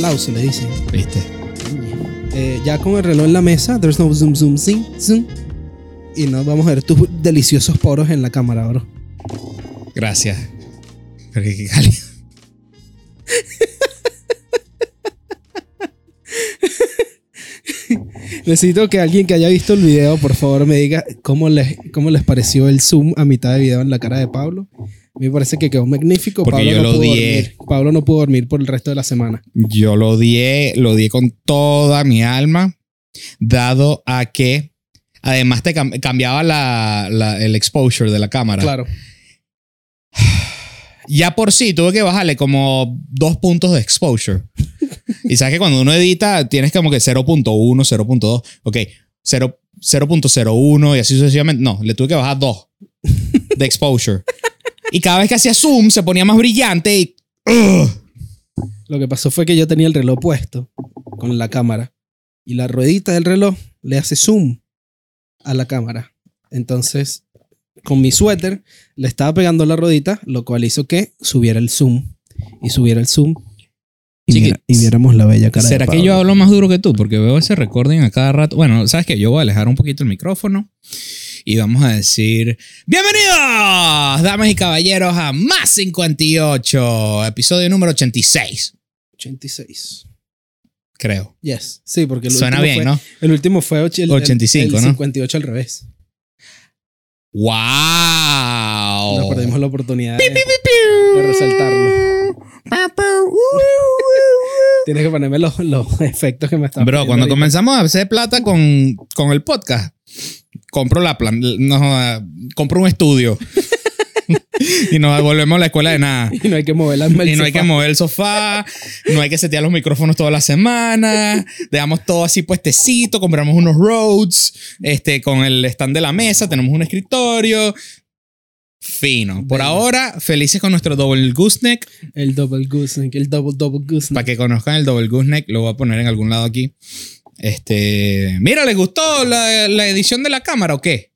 aplauso, le dicen. ¿Viste? Eh, ya con el reloj en la mesa, there's no zoom, zoom, zoom, zoom. Y nos vamos a ver tus deliciosos poros en la cámara, bro. Gracias. Pero qué cálido. Necesito que alguien que haya visto el video, por favor, me diga cómo les, cómo les pareció el zoom a mitad de video en la cara de Pablo. Me parece que quedó magnífico. Porque Pablo yo no lo pudo odié. dormir. Pablo no pudo dormir por el resto de la semana. Yo lo odié, lo odié con toda mi alma, dado a que además te cam- cambiaba la- la- el exposure de la cámara. Claro. Ya por sí tuve que bajarle como dos puntos de exposure. y sabes que cuando uno edita tienes como que 0.1, 0.2, ok, 0 0.01 y así sucesivamente. No, le tuve que bajar dos de exposure. Y cada vez que hacía zoom se ponía más brillante y... ugh. Lo que pasó fue que yo tenía el reloj puesto con la cámara y la ruedita del reloj le hace zoom a la cámara. Entonces, con mi suéter le estaba pegando la ruedita, lo cual hizo que subiera el zoom y subiera el zoom y, Chiqui, y viéramos la bella cara. de ¿Será que Pablo. yo hablo más duro que tú? Porque veo ese recording a cada rato. Bueno, sabes que yo voy a alejar un poquito el micrófono y vamos a decir: ¡Bienvenidos, damas y caballeros, a Más 58, episodio número 86, 86. creo. Yes. Sí, porque el Suena bien, fue, ¿no? El último fue och- el, 85, el ¿no? 58 al revés. ¡Wow! Nos perdimos la oportunidad de, de resaltarlo. Tienes que ponerme los, los efectos que me están Bro, cuando ahorita. comenzamos a hacer plata con, con el podcast, compro la plan, no, compro un estudio y nos volvemos a la escuela de nada. Y no hay que mover las Y no hay que mover el sofá, no hay que setear los micrófonos toda la semana, dejamos todo así puestecito, compramos unos Rhodes, este, con el stand de la mesa, tenemos un escritorio. Fino. Por ahora, felices con nuestro double gooseneck. El double gooseneck, el double double gooseneck. Para que conozcan el double gooseneck, lo voy a poner en algún lado aquí. Este, mira, ¿les gustó la, la edición de la cámara o qué?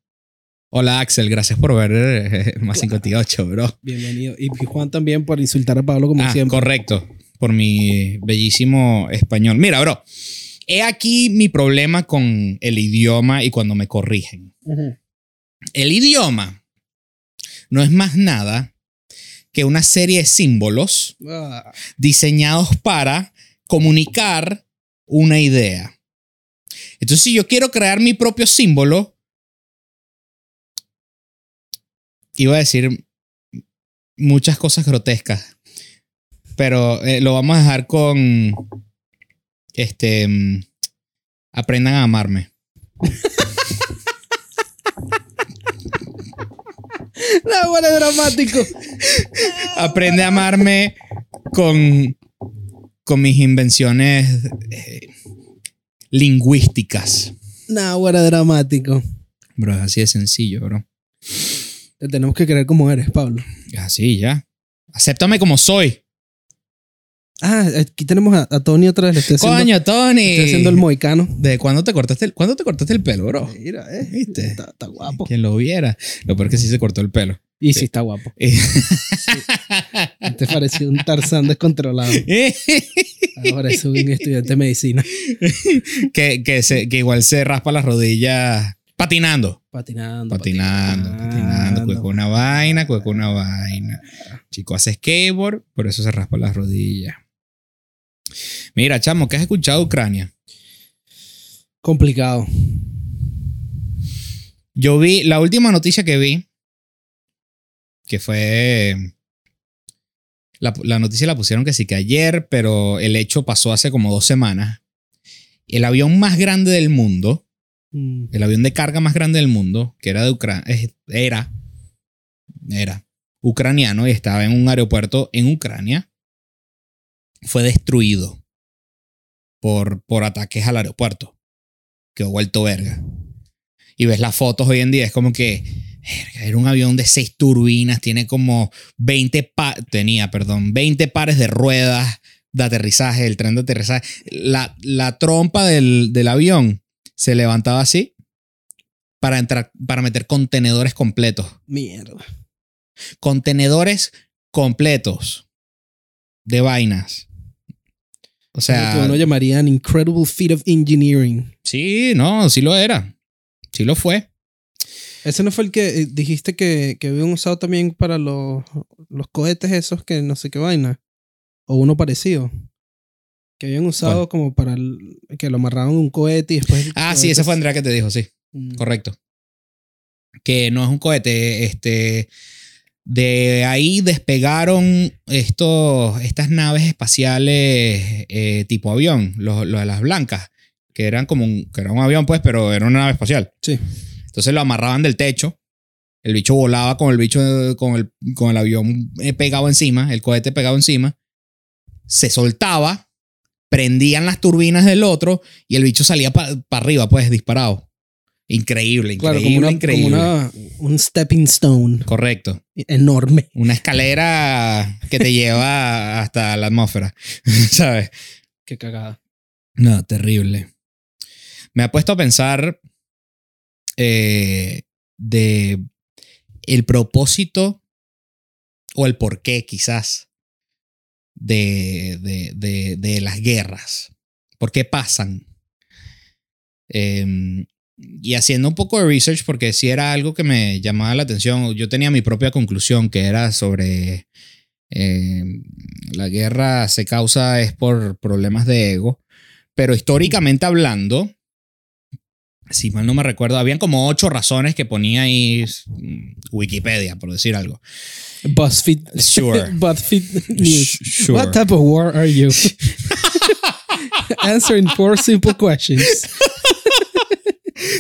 Hola Axel, gracias por ver eh, más 58, bro. Bienvenido. Y Juan también por insultar a Pablo como Ah, siempre. correcto. Por mi bellísimo español. Mira, bro. He aquí mi problema con el idioma y cuando me corrigen. El idioma no es más nada que una serie de símbolos Ah, diseñados para comunicar una idea. Entonces, si yo quiero crear mi propio símbolo, iba a decir muchas cosas grotescas, pero eh, lo vamos a dejar con, este, mm, aprendan a amarme. No, bueno, es dramático. Aprende a amarme con, con mis invenciones eh, lingüísticas. No, bueno, es dramático. Bro, es así de sencillo, bro. Te tenemos que querer como eres, Pablo. Así, ya. Acéptame como soy. Ah, aquí tenemos a, a Tony otra vez. Le estoy haciendo, Coño, Tony. estoy haciendo el moicano. ¿De cuándo te cortaste el, ¿cuándo te cortaste el pelo, bro? Mira, eh. ¿Viste? Está, está guapo. Quien lo viera. Lo peor es que sí se cortó el pelo. Y sí está guapo. Te pareció un Tarzán descontrolado. Ahora es un estudiante de medicina. que, que, se- que igual se raspa las rodillas patinando. Patinando. Patinando, patinando. Cueco una vaina, cueco una vaina. Chico hace skateboard, por eso se raspa las rodillas. Mira, chamo, ¿qué has escuchado de Ucrania? Complicado. Yo vi, la última noticia que vi, que fue. La, la noticia la pusieron que sí que ayer, pero el hecho pasó hace como dos semanas. El avión más grande del mundo, Mm. el avión de carga más grande del mundo, que era de Ucrania, era, era ucraniano y estaba en un aeropuerto en Ucrania, fue destruido por, por ataques al aeropuerto. Quedó vuelto verga. Y ves las fotos hoy en día, es como que era un avión de seis turbinas, tiene como 20 pa- tenía, perdón, 20 pares de ruedas de aterrizaje, el tren de aterrizaje. La, la trompa del, del avión se levantaba así para entrar, para meter contenedores completos. Mierda. Contenedores completos de vainas. O sea, lo que uno llamaría an incredible feat of engineering. sí, no, sí lo era. Sí lo fue. Ese no fue el que eh, dijiste que, que habían usado también para los, los cohetes esos que no sé qué vaina. O uno parecido. Que habían usado ¿Cuál? como para el- que lo amarraban un cohete y después. Ah, sí, ese fue Andrea que te dijo, sí. Mm. Correcto. Que no es un cohete, este. De ahí despegaron estos, estas naves espaciales eh, tipo avión, los, los de las blancas, que eran como un, que era un avión, pues, pero era una nave espacial. Sí. Entonces lo amarraban del techo. El bicho volaba con el bicho, con el, con el avión eh, pegado encima, el cohete pegado encima. Se soltaba, prendían las turbinas del otro y el bicho salía para arriba, pues, disparado. Increíble, increíble, Claro, como, una, increíble. como una, un stepping stone Correcto. enorme. Una escalera que te lleva hasta la atmósfera, ¿sabes? Qué cagada. No, terrible. Me ha puesto a pensar eh, de el propósito o el porqué, quizás, de, de, de, de las guerras. ¿Por qué pasan? Eh, y haciendo un poco de research, porque si era algo que me llamaba la atención, yo tenía mi propia conclusión que era sobre eh, la guerra se causa es por problemas de ego, pero históricamente hablando, si mal no me recuerdo, habían como ocho razones que ponía ahí mm, Wikipedia, por decir algo. BuzzFeed. Sure. BuzzFeed News. Sure. What type of war are you? Answering four simple questions.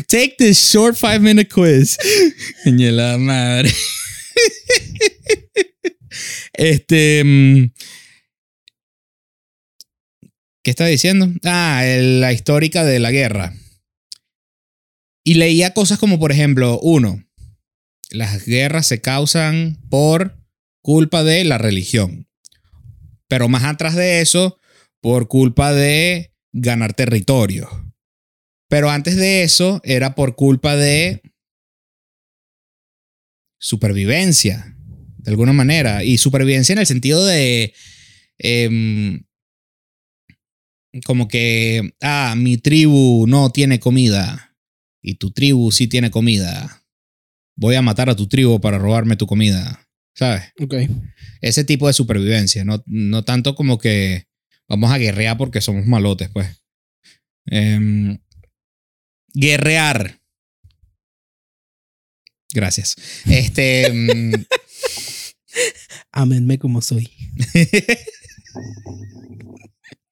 Take this short five minute quiz. La madre. este. mm, ¿Qué estaba diciendo? Ah, la histórica de la guerra. Y leía cosas como, por ejemplo, uno, las guerras se causan por culpa de la religión. Pero más atrás de eso, por culpa de ganar territorio. Pero antes de eso era por culpa de supervivencia, de alguna manera. Y supervivencia en el sentido de... em, como que, ah, mi tribu no tiene comida y tu tribu sí tiene comida. Voy a matar a tu tribu para robarme tu comida. ¿Sabes? Ok. Ese tipo de supervivencia, no, no tanto como que vamos a guerrear porque somos malotes, pues. Em, guerrear. Gracias. Este. em, Amenme como soy.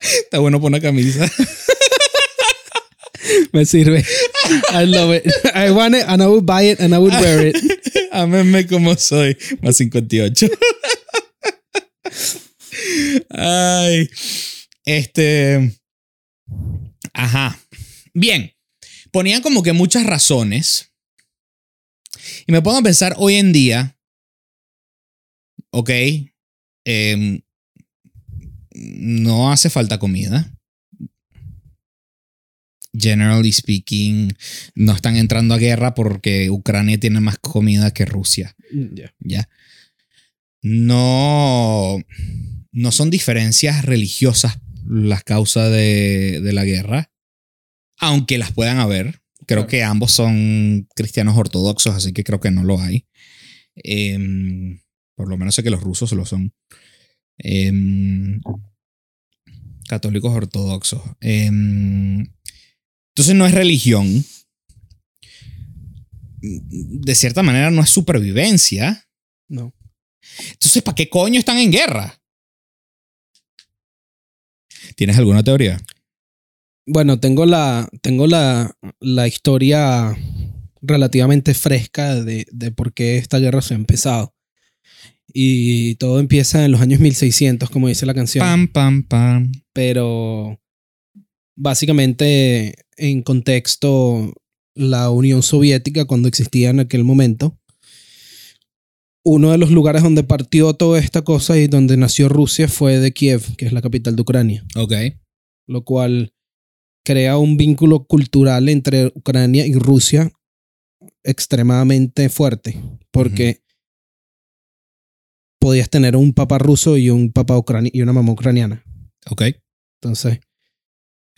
está bueno por una camisa. Me sirve. I love it. I want it and I would buy it and I would wear it. Aménme como soy. Más 58. Ay. Este. Ajá. Bien. Ponían como que muchas razones. Y me pongo a pensar hoy en día. Ok. em, no hace falta comida. Generally speaking, no están entrando a guerra porque Ucrania tiene más comida que Rusia. Mm, Ya. No. No son diferencias religiosas las causas de, de la guerra. Aunque las puedan haber. Creo Claro. que ambos son cristianos ortodoxos, así que creo que no lo hay. Em, por lo menos sé que los rusos lo son. Em, católicos ortodoxos. Em, entonces no es religión. De cierta manera no es supervivencia. No. Entonces, ¿para qué coño están en guerra? ¿Tienes alguna teoría? Bueno, tengo la, tengo la, la historia relativamente fresca de, de por qué esta guerra se ha empezado. Y todo empieza en los años 1600, como dice la canción. Pam, pam, pam. Pero básicamente en contexto, la Unión Soviética, cuando existía en aquel momento, uno de los lugares donde partió toda esta cosa y donde nació Rusia fue de Kiev, que es la capital de Ucrania, Ok. lo cual crea un vínculo cultural entre Ucrania y Rusia extremadamente fuerte, porque podías tener un papá ruso y un papá y una mamá ucraniana. Ok. Entonces,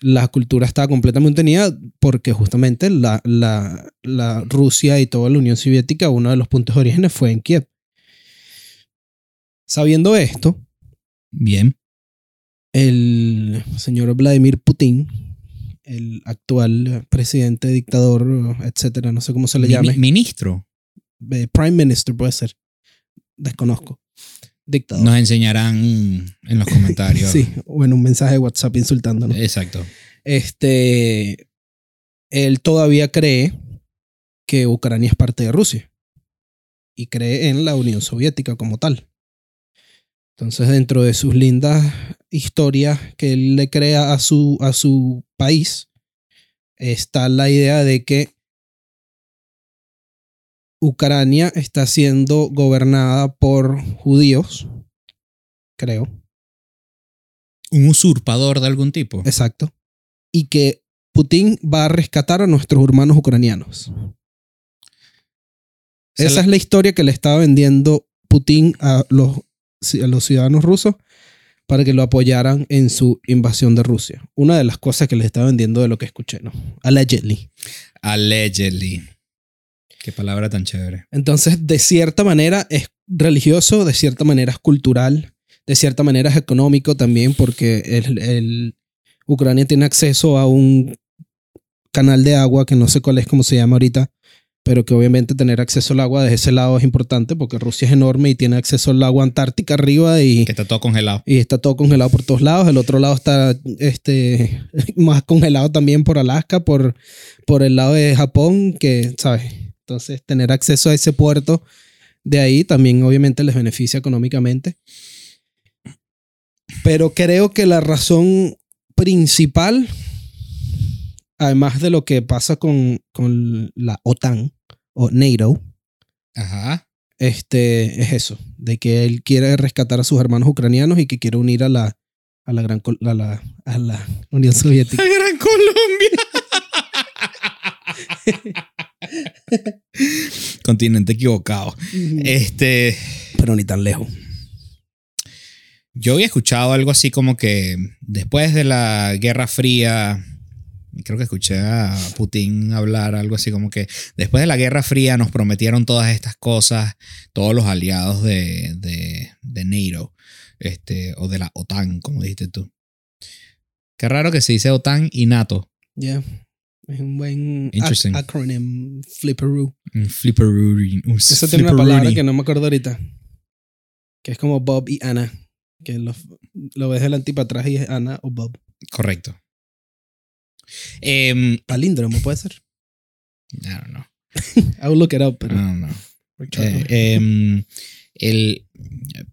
la cultura estaba completamente unida porque justamente la, la, la Rusia y toda la Unión Soviética, uno de los puntos de orígenes fue en Kiev. Sabiendo esto, Bien. el señor Vladimir Putin, el actual presidente, dictador, etcétera, no sé cómo se le llame, ministro. eh, Prime Minister puede ser, desconozco, dictador. Nos enseñarán en los comentarios. Sí, o en un mensaje de WhatsApp insultándonos. Exacto. Este, él todavía cree que Ucrania es parte de Rusia y cree en la Unión Soviética como tal. Entonces, dentro de sus lindas historias que él le crea a su, a su país, está la idea de que Ucrania está siendo gobernada por judíos, creo. Un usurpador de algún tipo. Exacto. Y que Putin va a rescatar a nuestros hermanos ucranianos. Se Esa es la historia que le estaba vendiendo Putin a los, a los ciudadanos rusos para que lo apoyaran en su invasión de Rusia. Una de las cosas que les estaba vendiendo de lo que escuché, ¿no? Allegedly. Allegedly. Qué palabra tan chévere. Entonces, de cierta manera es religioso, de cierta manera es cultural, de cierta manera es económico también, porque el, el- Ucrania tiene acceso a un canal de agua que no sé cuál es, cómo se llama ahorita, pero que obviamente tener acceso al agua desde ese lado es importante porque Rusia es enorme y tiene acceso al agua antártica arriba y, Que está todo congelado. y está todo congelado por todos lados. El otro lado está este, más congelado también por Alaska, por, por el lado de Japón, que, ¿sabes? Entonces, tener acceso a ese puerto de ahí también obviamente les beneficia económicamente. Pero creo que la razón principal, además de lo que pasa con, con la OTAN o NATO, Ajá. este, es eso, de que él quiere rescatar a sus hermanos ucranianos y que quiere unir a la, a la, gran, a la, a la Unión Soviética. Gran Colombia. Continente equivocado. Este. Pero ni tan lejos. Yo había escuchado algo así como que después de la Guerra Fría, creo que escuché a Putin hablar algo así como que después de la Guerra Fría nos prometieron todas estas cosas, todos los aliados de, de, de NATO, este, o de la OTAN, como dijiste tú. Qué raro que se dice OTAN y NATO. Yeah. Es un buen acronym, flipperoo. Un. Un Eso tiene una palabra que no me acuerdo ahorita. Que es como Bob y Anna. Que lo, lo ves delante y para atrás y es Anna o Bob. Correcto. Em, Palíndromo puede ser. I don't know. I will look it up, I pero. don't know. Eh, em, el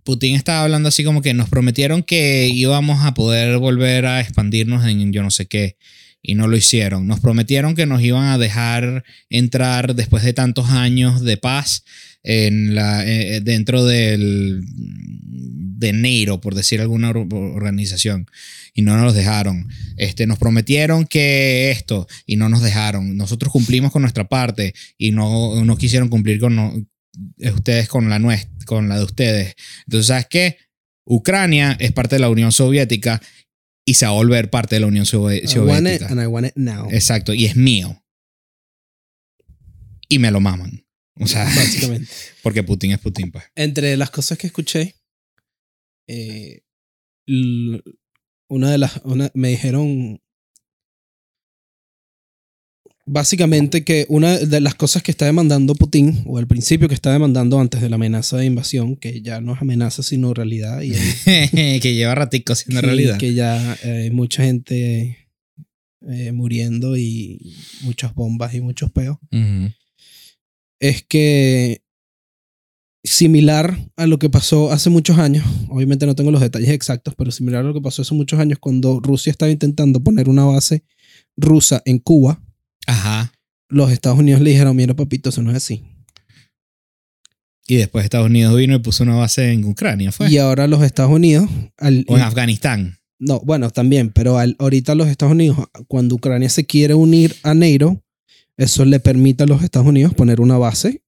Putin estaba hablando así como que nos prometieron que íbamos a poder volver a expandirnos en yo no sé qué y no lo hicieron. Nos prometieron que nos iban a dejar entrar después de tantos años de paz en la eh, dentro del de NATO, por decir alguna or- organización, y no nos los dejaron. Este, nos prometieron que esto y no nos dejaron. Nosotros cumplimos con nuestra parte y no, no quisieron cumplir con no- ustedes con la nuestra, con la de ustedes. Entonces, ¿sabes qué? Ucrania es parte de la Unión Soviética y se va a volver parte de la Unión Sovi- I want it Soviética. and I want it now. Exacto, y es mío. Y me lo maman. O sea, Básicamente. porque Putin es Putin, pues. Entre las cosas que escuché, eh, una de las. Una, me dijeron. Básicamente que una de las cosas que está demandando Putin, o al principio que está demandando antes de la amenaza de invasión, que ya no es amenaza sino realidad, y que lleva ratico siendo realidad. que ya eh, hay mucha gente eh, muriendo y muchas bombas y muchos peos, es que similar a lo que pasó hace muchos años, obviamente no tengo los detalles exactos, pero similar a lo que pasó hace muchos años cuando Rusia estaba intentando poner una base rusa en Cuba, Ajá. los Estados Unidos le dijeron, mira papito, eso no es así. Y después Estados Unidos vino y puso una base en Ucrania, ¿fue? Y ahora los Estados Unidos, al, O en Afganistán. no, bueno, también, pero al- ahorita los Estados Unidos, cuando Ucrania se quiere unir a NATO, eso le permite a los Estados Unidos poner una base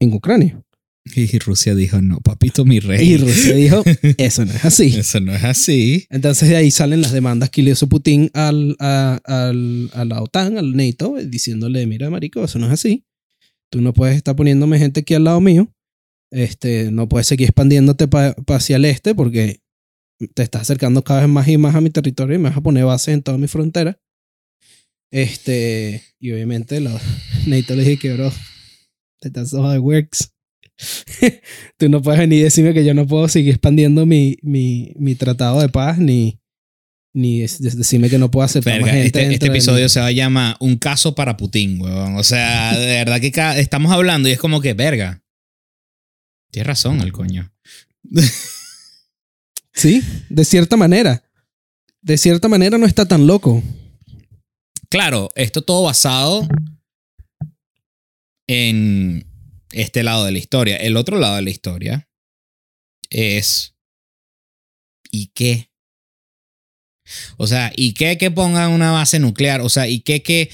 en Ucrania. Y Rusia dijo, no, papito, mi rey. Y Rusia dijo, eso no es así. Eso no es así. Entonces de ahí salen las demandas que le hizo Putin al, a, al- a la OTAN, al NATO, diciéndole, mira, marico, eso no es así. Tú no puedes estar poniéndome gente aquí al lado mío. Este, no puedes seguir expandiéndote pa- pa hacia el este porque te estás acercando cada vez más y más a mi territorio y me vas a poner bases en toda mi frontera. Este, y obviamente la NATO le dije que, bro, that's how it works. Tú no puedes venir y decirme que yo no puedo seguir expandiendo mi, mi, mi tratado de paz ni, ni decirme que no puedo aceptar Verga, más gente este, este episodio se va a llamar Un caso para Putin, weón. O sea, de verdad que estamos hablando y es como que, verga. Tienes razón, el coño. Sí, de cierta manera. De cierta manera no está tan loco. Claro, esto todo basado en este lado de la historia. El otro lado de la historia es ¿y qué? O sea, ¿y qué que pongan una base nuclear? O sea, ¿y qué que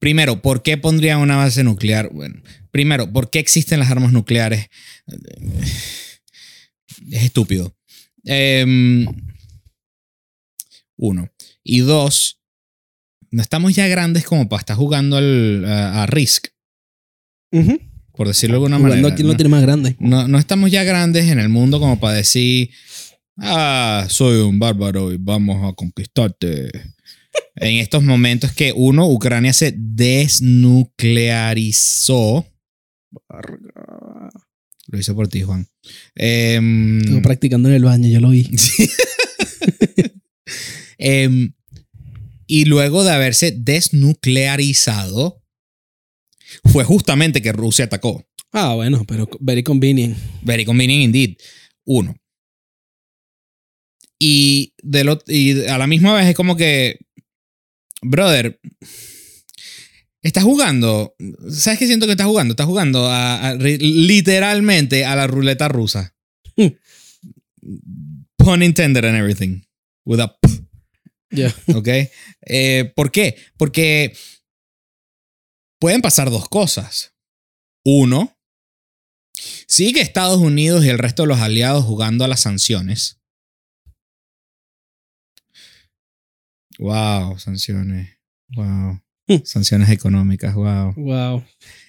Primero, ¿por qué pondrían una base nuclear? Bueno, primero, ¿por qué existen las armas nucleares? Es estúpido. Em, uno. Y dos, no estamos ya grandes como para estar jugando al- a, Risk. Por decirlo de alguna Jugando manera. a quien lo ¿no? tiene más grande. No, no estamos ya grandes en el mundo como para decir, ah, soy un bárbaro y vamos a conquistarte. en estos momentos que uno, Ucrania se desnuclearizó. Lo hice por ti, Juan. Estuve practicando en el baño, yo lo vi. Em, y luego de haberse desnuclearizado, fue justamente que Rusia atacó. Ah, bueno, pero very convenient. Very convenient indeed. Uno. Y, de lo- y a la misma vez es como que, brother, estás jugando. ¿Sabes qué siento que estás jugando? Estás jugando a- literalmente a la ruleta rusa. Pun intended and everything. With a p. Ya. ¿Ok? Eh, ¿Por qué? Porque pueden pasar dos cosas. Uno, sigue Estados Unidos y el resto de los aliados jugando a las sanciones. Wow, sanciones. Wow. Hmm. Sanciones económicas, wow. Wow.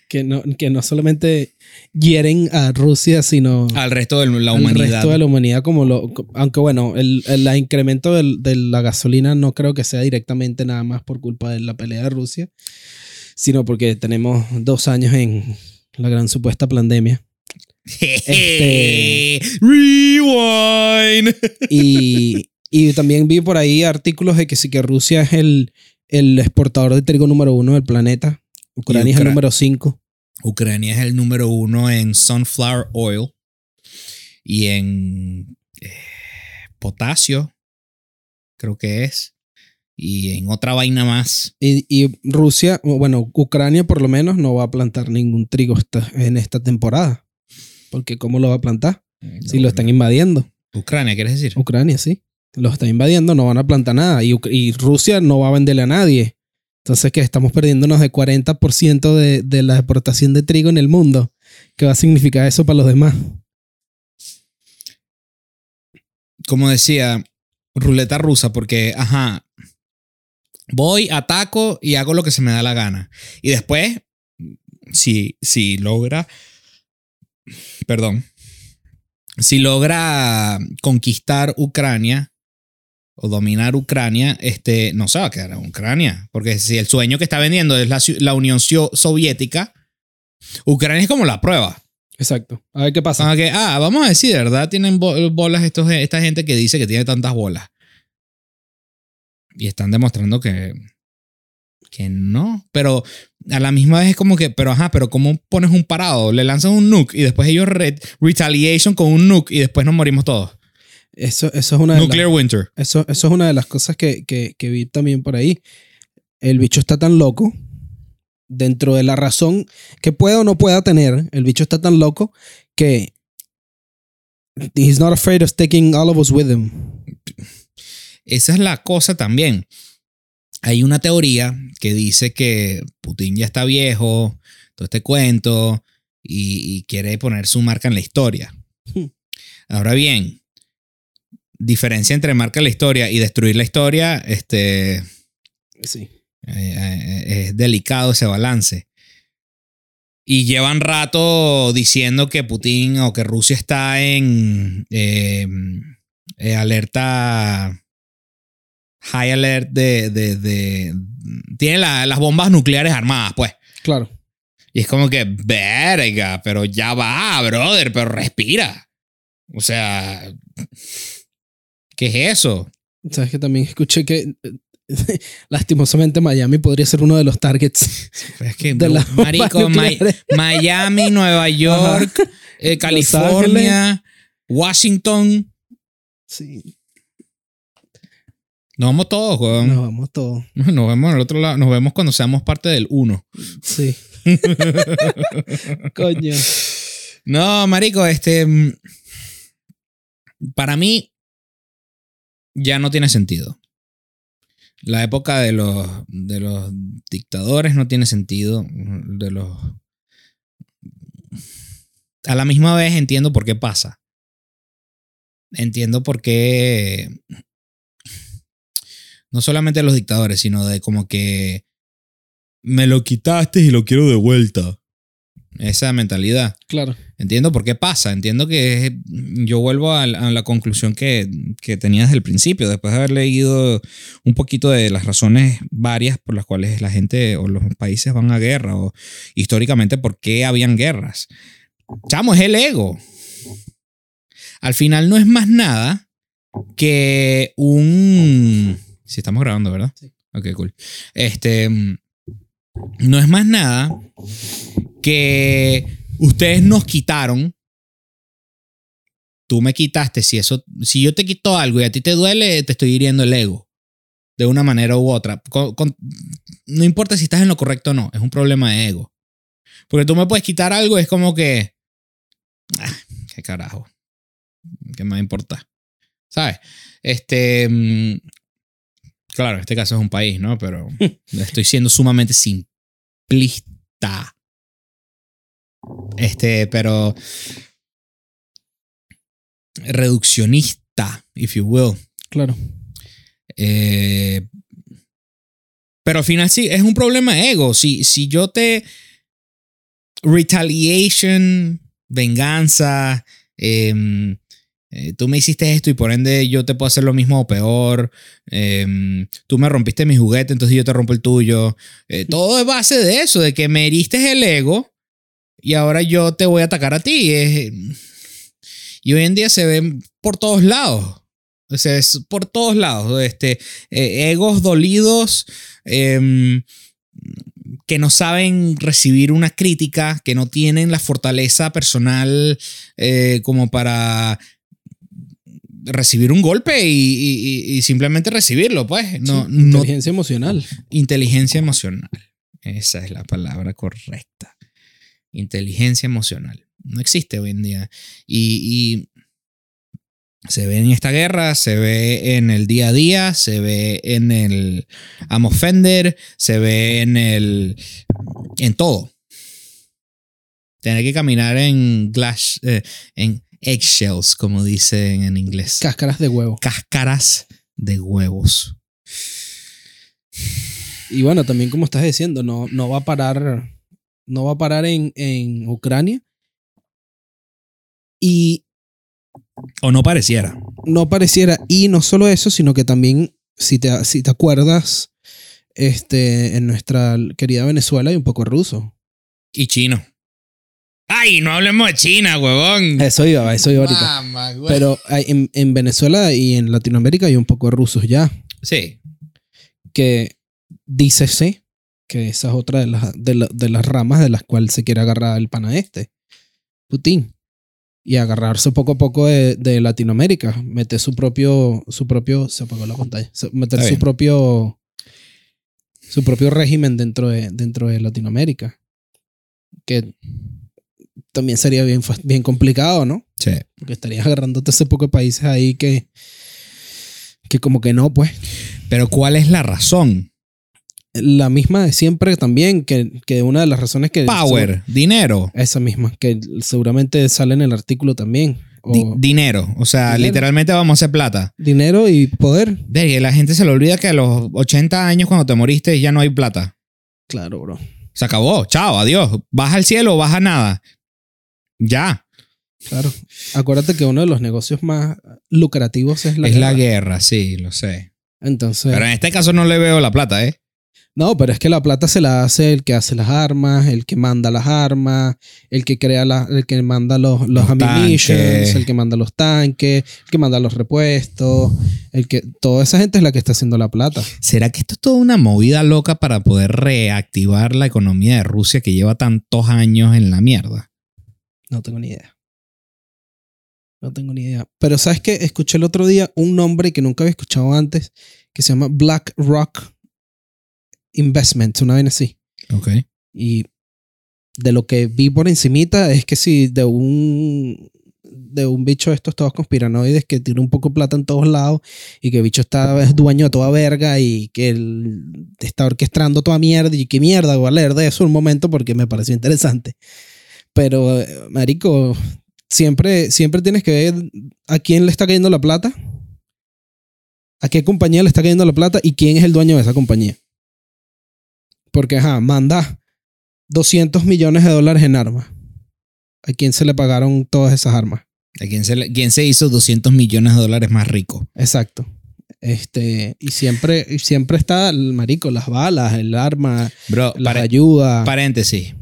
Que no, que no solamente hieren a Rusia, sino Al resto de la al humanidad. resto de la humanidad como lo aunque bueno el, el incremento del- de la gasolina no creo que sea directamente nada más por culpa de la pelea de Rusia sino porque tenemos dos años en la gran supuesta pandemia. Este- Rewind. y, y también vi por ahí artículos de que sí que Rusia es el, el exportador de trigo número uno del planeta. Ucrania es el número cinco. Ucrania es el número uno en sunflower oil y en eh, potasio, creo que es, y en otra vaina más. Y, y Rusia, bueno, Ucrania por lo menos no va a plantar ningún trigo esta- en esta temporada. Porque ¿cómo lo va a plantar? Si lo están invadiendo. Ucrania, ¿quieres decir? Ucrania, sí. Los está invadiendo, no van a plantar nada. Y, y Rusia no va a venderle a nadie. Entonces, que estamos perdiéndonos de 40% de, de la exportación de trigo en el mundo. ¿Qué va a significar eso para los demás? Como decía, ruleta rusa, porque, ajá, voy, ataco y hago lo que se me da la gana. Y después, si, si logra, perdón, si logra conquistar Ucrania o dominar Ucrania, este, no se va a quedar en Ucrania. Porque si el sueño que está vendiendo es la, la Unión Soviética, Ucrania es como la prueba. Exacto. A ver qué pasa. Ah, vamos a decir, de verdad tienen bo- bolas estos, esta gente que dice que tiene tantas bolas. Y están demostrando que, que no. Pero a la misma vez es como que, pero ajá, pero ¿cómo pones un parado? Le lanzan un nuke y después ellos re- retaliation con un nuke y después nos morimos todos. Eso, eso es una de las- Nuclear Winter. Eso, eso es una de las cosas que, que, que vi también por ahí. El bicho está tan loco, dentro de la razón que pueda o no pueda tener, el bicho está tan loco que he's not afraid of taking all of us with him. Esa es la cosa también. Hay una teoría que dice que Putin ya está viejo, todo este cuento, y, y quiere poner su marca en la historia. Hmm. Ahora bien, diferencia entre marca en la historia y destruir la historia, este, Sí. eh, eh, es delicado ese balance. Y llevan rato diciendo que Putin o que Rusia está en eh, eh, alerta, high alert de... de, de- tiene la- las bombas nucleares armadas, pues. Claro. Y es como que, verga, pero ya va, brother, pero respira. O sea, ¿qué es eso? Sabes que también escuché que lastimosamente Miami podría ser uno de los targets Es que, de las marico, Mi-. Miami, Nueva York, eh, California, Washington. Sí, Nos vamos todos, weón. nos vamos todos. Nos vemos en el otro lado. Nos vemos cuando seamos parte del uno. Sí. Coño. No, marico, este. mm, Para mí, ya no tiene sentido. La época de los, de los dictadores no tiene sentido. De los. A la misma vez entiendo por qué pasa. Entiendo por qué. No solamente los dictadores, sino de como que. Me lo quitaste y lo quiero de vuelta. Esa mentalidad. Claro. Entiendo por qué pasa. Entiendo que yo vuelvo a, la- a la conclusión que, que tenía desde el principio, después de haber leído un poquito de las razones varias por las cuales la gente o los países van a guerra, o históricamente por qué habían guerras. Chamo, es el ego. Al final no es más nada que un... Si estamos grabando, ¿verdad? Sí. Ok, cool. Este... No es más nada que ustedes nos quitaron. Tú me quitaste. Si eso, si yo te quito algo y a ti te duele, te estoy hiriendo el ego. De una manera u otra. Con- con- no importa si estás en lo correcto o no. Es un problema de ego. Porque tú me puedes quitar algo y es como que. Ah, qué carajo. ¿Qué me va a importar? ¿Sabes? Este. Claro, en este caso es un país, ¿no? Pero estoy siendo sumamente simplista. Este, pero reduccionista, if you will. Claro. Eh, pero al final sí, es un problema ego. Si, si yo te. Retaliation, venganza, em, eh, tú me hiciste esto y por ende yo te puedo hacer lo mismo o peor. em, tú me rompiste mi juguete, entonces yo te rompo el tuyo. Eh, todo es base de eso, de que me heriste el ego y ahora yo te voy a atacar a ti. Y hoy en día se ven por todos lados. O sea, es por todos lados. Este, eh, egos dolidos em, que no saben recibir una crítica, que no tienen la fortaleza personal eh, como para recibir un golpe y, y- y- simplemente recibirlo, pues. No, Sí, no inteligencia emocional. Inteligencia emocional. Esa es la palabra correcta. Inteligencia emocional. No existe hoy en día. Y, y se ve en esta guerra, se ve en el día a día, se ve en el Am Offender, se ve en el. en todo. Tener que caminar en glass. eh, en eggshells, como dicen en inglés. Cáscaras de huevo. Cáscaras de huevos. Y bueno, también como estás diciendo, no, no va a parar. No va a parar en, en Ucrania. Y O no pareciera. no pareciera. Y no solo eso, sino que también, si te, si te acuerdas, este, en nuestra querida Venezuela hay un poco ruso. Y chino. Ay, no hablemos de China, huevón. Eso iba, a eso iba ahorita. Güey. Pero hay- en, en Venezuela y en Latinoamérica hay un poco de rusos ya. Sí. Que dícese que esa es otra de las, de, la- de las ramas de las cuales se quiere agarrar el pana este, Putin. Y agarrarse poco a poco de, de Latinoamérica. Meter su propio, su propio, se apagó la pantalla. Meter su propio, su propio régimen dentro de, dentro de Latinoamérica. Que también sería bien, bien complicado, ¿no? Sí. Porque estarías agarrándote ese poco de países ahí que, que como que no, pues. Pero ¿cuál es la razón? la misma de siempre también, que, que una de las razones que... Power, dinero. Esa misma, que seguramente sale en el artículo también. O Di- dinero. O sea, Dinero. literalmente vamos a hacer plata. dinero y poder. De la gente se le olvida que a los 80 años cuando te moriste ya no hay plata. Claro, bro. Se acabó. Chao, adiós. Baja al cielo o baja nada. Ya. Claro. Acuérdate que uno de los negocios más lucrativos es la es la guerra. guerra, sí, lo sé. Entonces, Pero en este caso no le veo la plata, ¿eh? no, pero es que la plata se la hace el que hace las armas, el que manda las armas, el que crea las, el que manda los, los, el que manda los tanques, el que manda los repuestos, el que toda esa gente es la que está haciendo la plata. ¿Será que esto es toda una movida loca para poder reactivar la economía de Rusia que lleva tantos años en la mierda? No tengo ni idea. No tengo ni idea. Pero sabes que escuché el otro día un nombre que nunca había escuchado antes, que se llama Black Rock Investments, una vez así. Ok. Y de lo que vi por encimita es que si de un de un bicho de estos todos conspiranoides que tiene un poco de plata en todos lados y que el bicho está es dueño de toda verga y que él está orquestando toda mierda y qué mierda voy a leer de eso un momento porque me pareció interesante pero eh, marico siempre siempre tienes que ver a quién le está cayendo la plata a qué compañía le está cayendo la plata y quién es el dueño de esa compañía porque ajá manda 200 millones de dólares en armas. ¿A quién se le pagaron todas esas armas? ¿A quién se, le- quién se hizo 200 millones de dólares más rico? Exacto. Este, y siempre, y siempre está el marico, las balas, el arma, Bro, las pare- ayudas. paréntesis.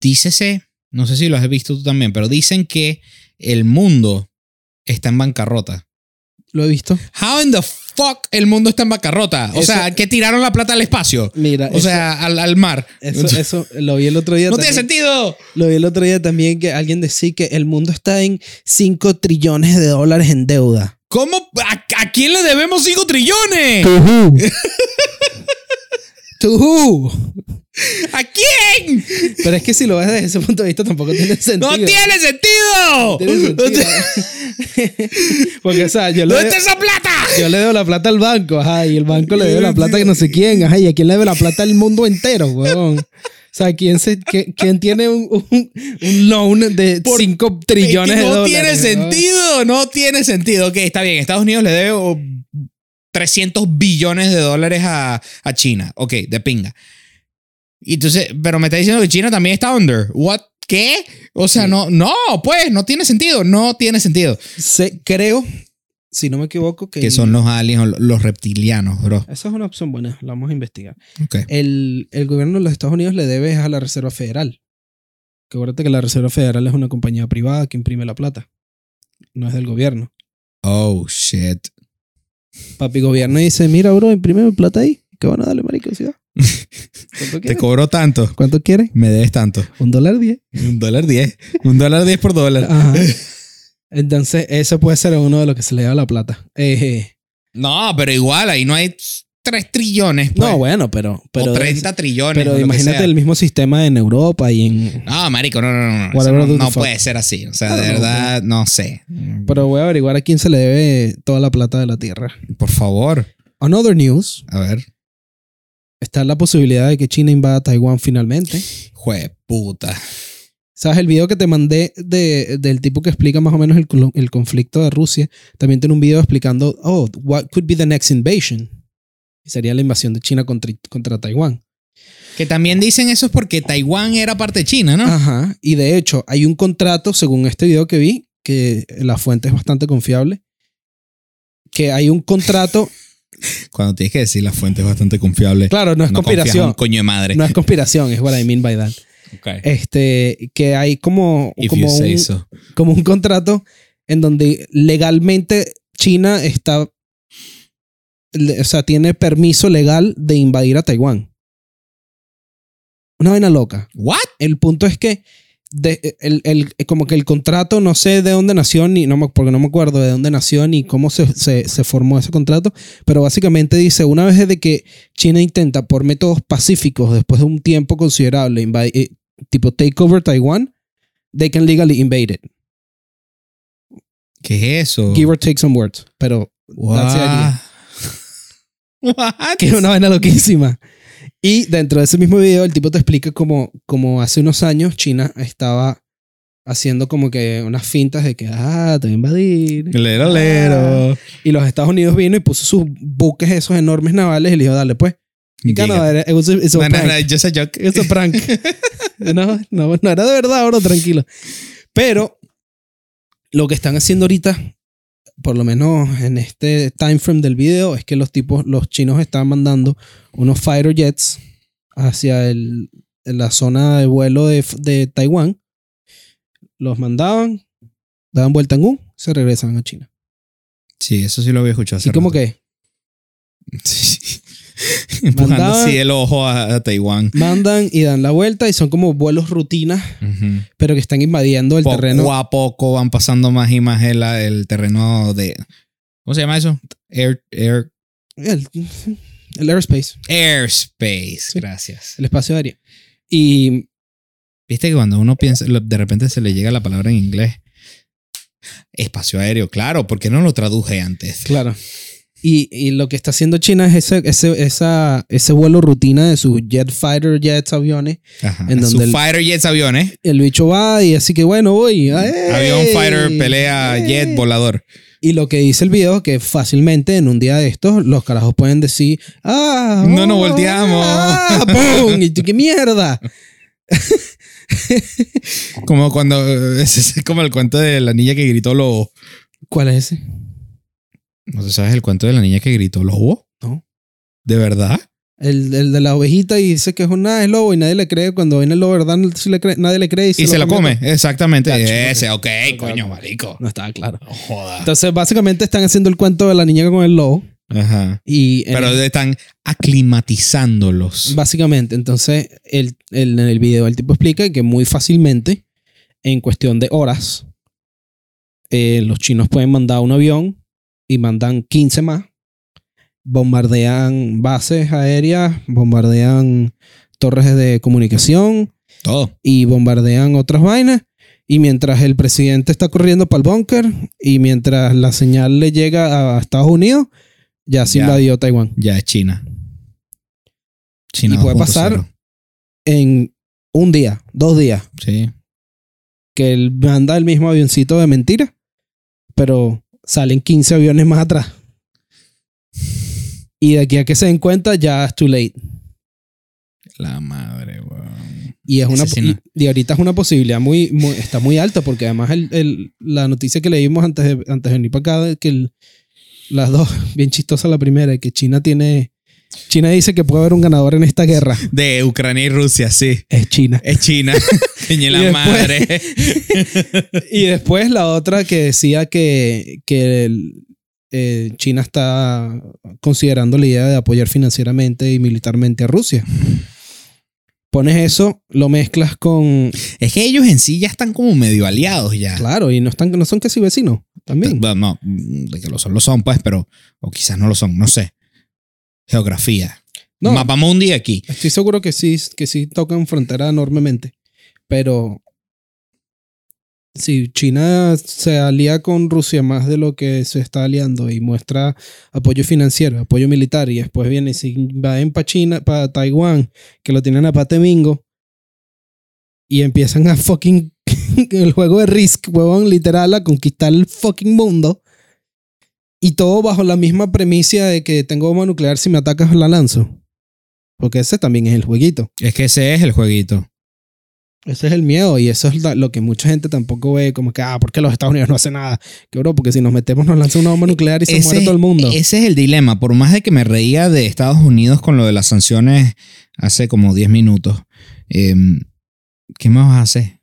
Dícese, no sé si lo has visto tú también, pero dicen que el mundo está en bancarrota. Lo he visto. How in the fuck el mundo está en bancarrota? O Eso- sea, que tiraron la plata al espacio. Mira, O sea, al, al mar. eso, eso lo vi el otro día. no tiene sentido. Lo vi el otro día también que alguien decía que el mundo está en 5 trillones de dólares en deuda. ¿Cómo? ¿A, a quién le debemos 5 trillones? Tujú. ¿A quién? Pero es que si lo ves desde ese punto de vista tampoco tiene sentido. ¡No tiene sentido! Tiene sentido. Porque, o sea, yo le, ¿Dónde está esa plata? yo le debo la plata al banco, ajá, y el banco le debe la plata a no sé quién, ajá, y a quién le debe la plata al mundo entero, weón. O sea, ¿quién, se, qué- quién tiene un, un, un loan de Por- 5 Es trillones que de no dólares? tiene weón? sentido, no tiene sentido. Ok, está bien. Estados Unidos le debe 300 billones de dólares a, a China. Ok, de pinga. Y entonces, pero me está diciendo que China también está under. What? ¿Qué? O sea, no, no, pues, no tiene sentido. No tiene sentido. Creo, si no me equivoco, que... Que son los aliens o los reptilianos, bro. Esa es una opción buena, la vamos a investigar. Ok. El, el gobierno de los Estados Unidos le debe a la Reserva Federal. Que acuérdate que la Reserva Federal es una compañía privada que imprime la plata. No es del gobierno. Oh, shit. Papi gobierno dice, mira, bro, imprime plata ahí. ¿Qué van a darle, marico? ¿Sí Te cobro tanto. ¿Cuánto quieres? Me debes tanto. Un dólar diez. Un dólar diez. Un dólar diez por dólar. Ajá. Entonces, eso puede ser uno de los que se le da la plata. Eh, No, pero igual, ahí no hay 3 trillones. Pues. no, bueno, pero... pero o 30 trillones. Pero imagínate el mismo sistema en Europa y en... No, marico, no, no, no. no. No, puede ser así. O sea, Claro, de verdad, no sé. Pero voy a averiguar a quién se le debe toda la plata de la Tierra. Por favor. On other news, A ver. está la posibilidad de que China invada Taiwán finalmente. Jue puta. ¿Sabes? El video que te mandé de, del tipo que explica más o menos el, el conflicto de Rusia, también tiene un video explicando, oh, what could be the next invasion? Y sería la invasión de China contra, contra Taiwán. Que también dicen eso es porque Taiwán era parte de China, ¿no? Ajá. Y de hecho, hay un contrato, según este video que vi, que la fuente es bastante confiable, que hay un contrato, Cuando tienes que decir la fuente es bastante confiable. claro, no es no conspiración, un coño de madre. no es conspiración, es what I mean by that. Ok. Este, que hay como, If como you say un, so. como un contrato en donde legalmente China está, o sea, tiene permiso legal de invadir a Taiwán. Una vaina loca. ¿What? El punto es que de- el, el- como que el contrato, no sé de dónde nació, ni, no porque no me acuerdo de dónde nació ni cómo se, se- se formó ese contrato, pero básicamente dice, una vez de que China intenta por métodos pacíficos, después de un tiempo considerable, inva- eh, tipo take over Taiwan, they can legally invade it. ¿Qué es eso? Give or take some words. Pero that's the idea. What? que es una vaina loquísima. Y dentro de ese mismo video, el tipo te explica cómo, cómo hace unos años China estaba haciendo como que unas fintas de que, ah, te voy a invadir. Lero, lero. Y los Estados Unidos vino y puso sus buques esos enormes navales y le dijo, dale pues. Y era- it was it's a No, no, prank. no, just a joke. It's a prank. no, no, no era de verdad, bro, tranquilo. Pero lo que están haciendo ahorita, por lo menos en este time frame del video, es que los tipos, los chinos están mandando unos fighter jets hacia el, la zona de vuelo de, de Taiwán. Los mandaban, daban vuelta en U, se regresan a China. Sí, eso sí lo había escuchado. hace como rato. que Sí. Empujando así el ojo a, a Taiwán. mandan y dan la vuelta y son como vuelos rutinas, pero que están invadiendo el Poco terreno. a poco van pasando más y más el, el terreno de. ¿Cómo se llama eso? Air, air, El, el airspace, airspace. Sí. Gracias. el espacio aéreo. Y Viste que cuando uno piensa, de repente se le llega la palabra en inglés. Espacio aéreo, claro, ¿por qué no lo traduje antes? claro. Y, y lo que está haciendo China es ese, ese, esa, ese vuelo rutina de sus jet fighter jets, aviones. Ajá. En Sus donde el- fighter jets aviones. El bicho va y así que bueno, voy. ¡Ey! Avión fighter, pelea, ¡Ey! jet, volador. Y lo que dice el video que fácilmente en un día de estos los carajos pueden decir, ah, No nos oh, volteamos. ah, ¡pum! y tú, qué mierda. Como cuando. Es como el cuento de la niña que gritó lobo. ¿Cuál es ese? ¿No te sabes el cuento de la niña que gritó lobo? No. ¿De verdad? El, el de la ovejita y dice que es un nada, es lobo y nadie le cree. Cuando viene el lobo, ¿verdad? Le cree- nadie le cree y se, Y se lo come, exactamente. Ya, Ese, ok, coño, marico. No estaba claro. No joda. Entonces, básicamente están haciendo el cuento de la niña con el lobo. Ajá. Y Pero el- están aclimatizándolos. básicamente, entonces, el, el- en el video el tipo explica que muy fácilmente, en cuestión de horas, eh, los chinos pueden mandar un avión y mandan 15 más. Bombardean bases aéreas, bombardean torres de comunicación, Todo. y bombardean otras vainas. Y mientras el presidente está corriendo para el búnker y mientras la señal le llega a Estados Unidos, ya se invadió Taiwán. Ya es China. China Y puede 2.0. pasar- En un día, dos días, Sí. que él manda el mismo avioncito de mentira, pero salen 15 aviones más atrás. Y de aquí a que se den cuenta, ya es too late. La madre, weón. Y, es una, y, y ahorita es una posibilidad muy, muy- está muy alta porque además el, el- la noticia que leímos antes de, antes de venir para acá, que el- las dos, bien chistosa la primera, que China tiene, China dice que puede haber un ganador en esta guerra. De Ucrania y Rusia, sí. Es China. Es China. Y la después- madre. Y después la otra que decía que, que el- eh, China está considerando la idea de apoyar financieramente y militarmente a Rusia. Pones eso, lo mezclas con... Es que ellos en sí ya están como medio aliados ya. Claro, y no, están, no son casi vecinos también. Bueno, no, de que lo son, lo son, pues, pero. O quizás no lo son, no sé. Geografía. No. Mapa mundi aquí. Estoy seguro que sí, que sí tocan frontera enormemente. Pero si China se alía con Rusia más de lo que se está aliando y muestra apoyo financiero, apoyo militar, y después viene y se invaden para China, para Taiwán, que lo tienen a patemingo, y empiezan a fucking el juego de Risk, huevón, literal, a conquistar el fucking mundo. Y todo bajo la misma premisa de que tengo bomba nuclear, si me atacas la lanzo. Porque ese también es el jueguito. Es que ese es el jueguito. Ese es el miedo y eso es lo que mucha gente tampoco ve como que, ah, ¿por qué los Estados Unidos no hacen nada? Que bro, porque si nos metemos nos lanza una bomba nuclear y se Ese- muere todo el mundo. Ese es el dilema. Por más de que me reía de Estados Unidos con lo de las sanciones hace como 10 minutos, em, ¿qué más vas a hacer?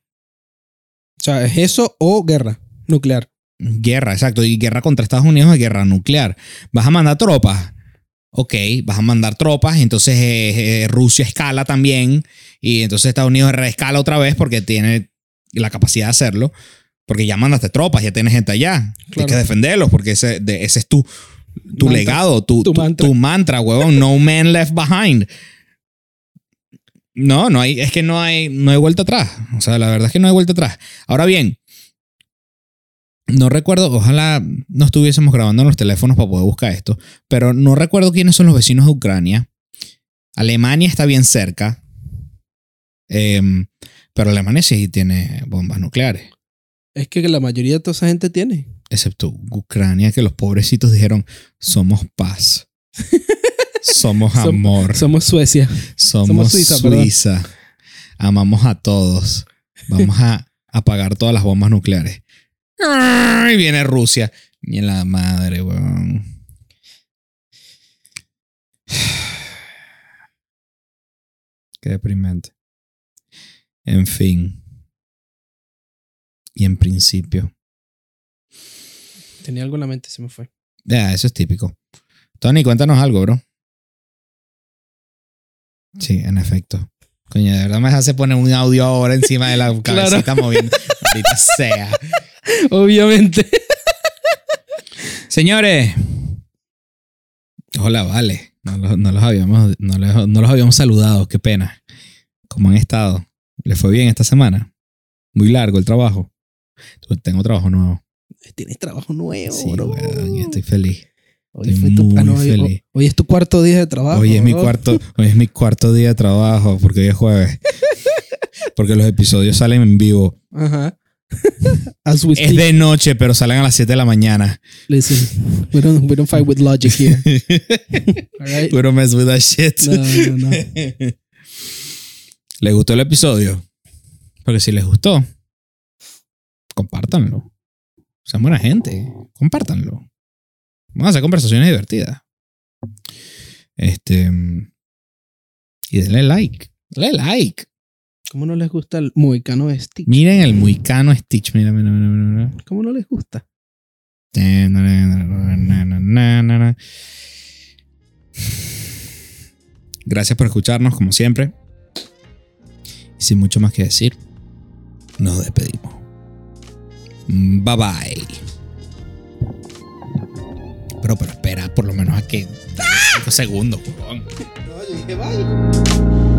O sea, es eso o guerra nuclear. Guerra, exacto. Y guerra contra Estados Unidos es guerra nuclear. ¿Vas a mandar tropas? Ok, vas a mandar tropas, entonces eh, eh, Rusia escala también, y entonces Estados Unidos reescala otra vez porque tiene la capacidad de hacerlo, porque ya mandaste tropas, ya tienes gente allá. Claro. que defenderlos porque ese, de- ese es tu, tu Mantra. legado, tu, Tu tu- mantra. tu mantra, huevón. No man left behind. No, no hay, es que no hay, no hay vuelta atrás. O sea, la verdad es que no hay vuelta atrás. Ahora bien, no recuerdo, ojalá no estuviésemos grabando en los teléfonos para poder buscar esto, pero no recuerdo quiénes son los vecinos de Ucrania Alemania está bien cerca. Em, pero Alemania sí tiene bombas nucleares. Es que la mayoría de toda esa gente tiene. Excepto Ucrania, que los pobrecitos dijeron, somos paz. somos Som- amor. Somos Suecia. somos, somos Suiza. Amamos a todos. Vamos a apagar todas las bombas nucleares. Y viene Rusia. Y en la madre, weón. Qué deprimente. En fin. Y en principio. Tenía algo en la mente se me fue. Ya, eso es típico. Tony, cuéntanos algo, bro. Sí, en efecto. Coño, de verdad me hace poner un audio ahora encima de la cabecita moviendo. Maldita sea. Obviamente. Señores. Hola, vale. No, los- no los habíamos, no, los, no los habíamos saludado. Qué pena. ¿Cómo han estado? ¿Les fue bien esta semana? Muy largo el trabajo. Tengo trabajo nuevo. Tienes trabajo nuevo, Sí, bro. weón, estoy feliz. Hoy, estoy fue tu- muy ah, no, hoy- feliz. hoy es tu cuarto día de trabajo. Hoy es mi cuarto, hoy es mi cuarto día de trabajo porque hoy es jueves. Porque los episodios salen en vivo. Ajá. As we Es de noche, pero salen a las 7 de la mañana. Listen, we don't, we don't fight with logic here. All right? We don't mess with that shit. No, no, no. ¿Les gustó el episodio? Porque si les gustó, compártanlo. Sean buena gente. Compártanlo. Vamos a hacer conversaciones divertidas. Este. Y denle like. Denle like. ¿Cómo no les gusta el moicano de Stitch? Miren el muicano Stitch. Mira, mira, mira, mira. ¿Cómo no les gusta? Gracias por escucharnos, como siempre. Y sin mucho más que decir, nos despedimos. Bye bye. Pero, pero espera, por lo menos a que. Cinco segundos. No, yo dije bye.